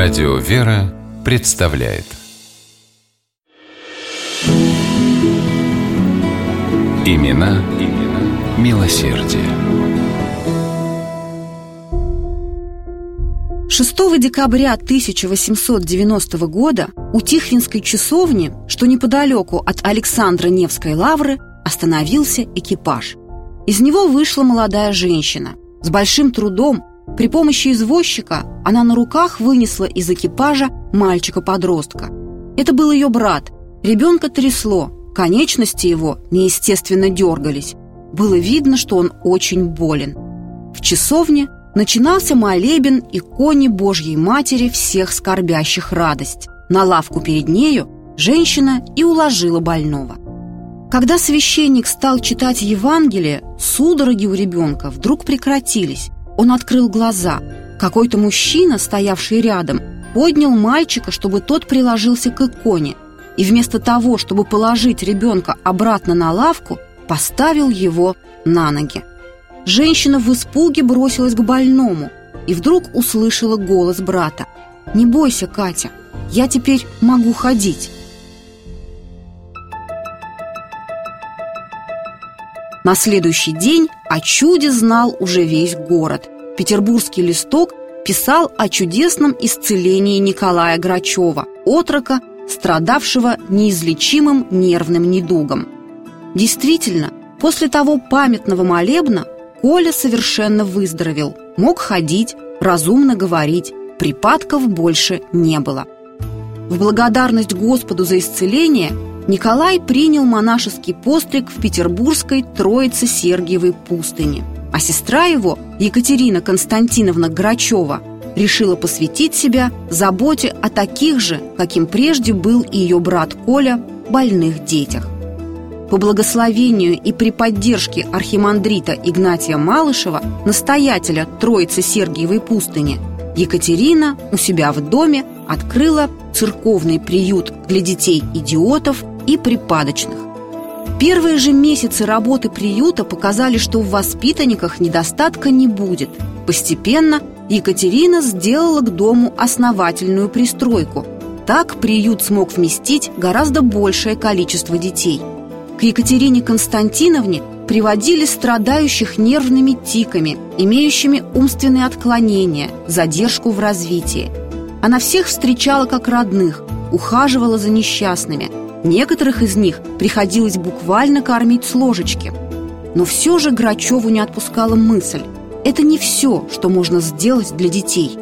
Радио «Вера» представляет Имена, имена милосердие. 6 декабря 1890 года у Тихвинской часовни, что неподалеку от Александра Невской лавры, остановился экипаж. Из него вышла молодая женщина. С большим трудом, при помощи извозчика, она на руках вынесла из экипажа мальчика-подростка. Это был ее брат. Ребенка трясло, конечности его неестественно дергались. Было видно, что он очень болен. В часовне начинался молебен иконе Божьей Матери всех скорбящих радость. На лавку перед нею женщина и уложила больного. Когда священник стал читать Евангелие, судороги у ребенка вдруг прекратились. Он открыл глаза. Какой-то мужчина, стоявший рядом, поднял мальчика, чтобы тот приложился к иконе, и вместо того, чтобы положить ребенка обратно на лавку, поставил его на ноги. Женщина в испуге бросилась к больному и вдруг услышала голос брата. «Не бойся, Катя, я теперь могу ходить». На следующий день о чуде знал уже весь город. Петербургский листок писал о чудесном исцелении Николая Грачева, отрока, страдавшего неизлечимым нервным недугом. Действительно, после того памятного молебна Коля совершенно выздоровел, мог ходить, разумно говорить, припадков больше не было. В благодарность Господу за исцеление Николай принял монашеский постриг в петербургской Троице-Сергиевой пустыне, а сестра его, Екатерина Константиновна Грачева, решила посвятить себя заботе о таких же, каким прежде был и ее брат Коля, больных детях. По благословению и при поддержке архимандрита Игнатия Малышева, настоятеля Троицы Сергиевой пустыни, Екатерина у себя в доме открыла церковный приют для детей-идиотов и припадочных. Первые же месяцы работы приюта показали, что в воспитанниках недостатка не будет. Постепенно Екатерина сделала к дому основательную пристройку. Так приют смог вместить гораздо большее количество детей – к Екатерине Константиновне приводили страдающих нервными тиками, имеющими умственные отклонения, задержку в развитии. Она всех встречала как родных, ухаживала за несчастными. Некоторых из них приходилось буквально кормить с ложечки. Но все же Грачеву не отпускала мысль. Это не все, что можно сделать для детей.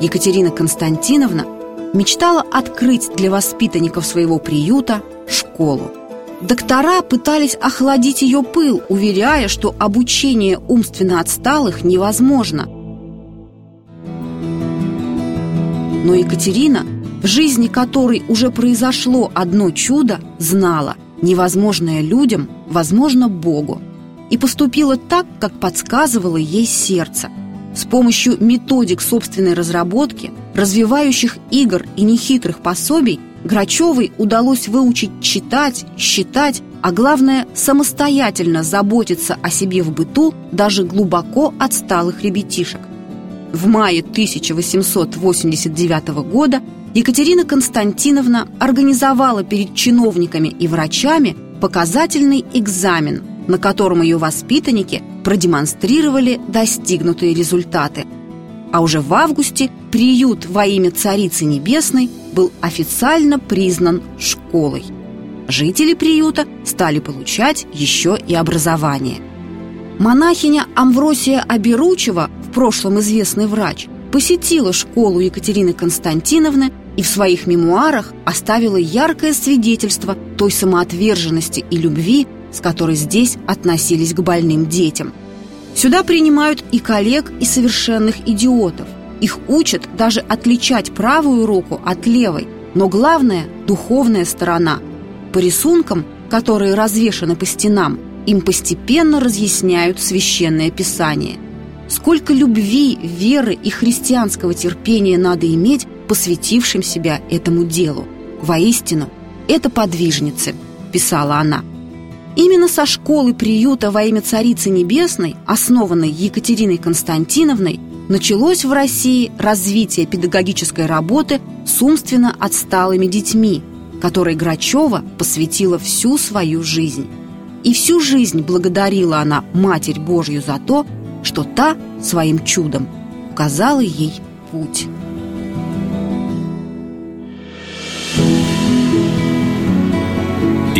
Екатерина Константиновна мечтала открыть для воспитанников своего приюта школу. Доктора пытались охладить ее пыл, уверяя, что обучение умственно отсталых невозможно. Но Екатерина, в жизни которой уже произошло одно чудо, знала, невозможное людям, возможно Богу. И поступила так, как подсказывало ей сердце. С помощью методик собственной разработки, развивающих игр и нехитрых пособий – Грачевой удалось выучить читать, считать, а главное, самостоятельно заботиться о себе в быту даже глубоко отсталых ребятишек. В мае 1889 года Екатерина Константиновна организовала перед чиновниками и врачами показательный экзамен, на котором ее воспитанники продемонстрировали достигнутые результаты. А уже в августе приют во имя Царицы Небесной – был официально признан школой. Жители приюта стали получать еще и образование. Монахиня Амвросия Аберучева, в прошлом известный врач, посетила школу Екатерины Константиновны и в своих мемуарах оставила яркое свидетельство той самоотверженности и любви, с которой здесь относились к больным детям. Сюда принимают и коллег, и совершенных идиотов – их учат даже отличать правую руку от левой. Но главное – духовная сторона. По рисункам, которые развешаны по стенам, им постепенно разъясняют священное писание. Сколько любви, веры и христианского терпения надо иметь посвятившим себя этому делу. Воистину, это подвижницы, писала она. Именно со школы приюта во имя Царицы Небесной, основанной Екатериной Константиновной, началось в России развитие педагогической работы с умственно отсталыми детьми, которой Грачева посвятила всю свою жизнь. И всю жизнь благодарила она Матерь Божью за то, что та своим чудом указала ей путь.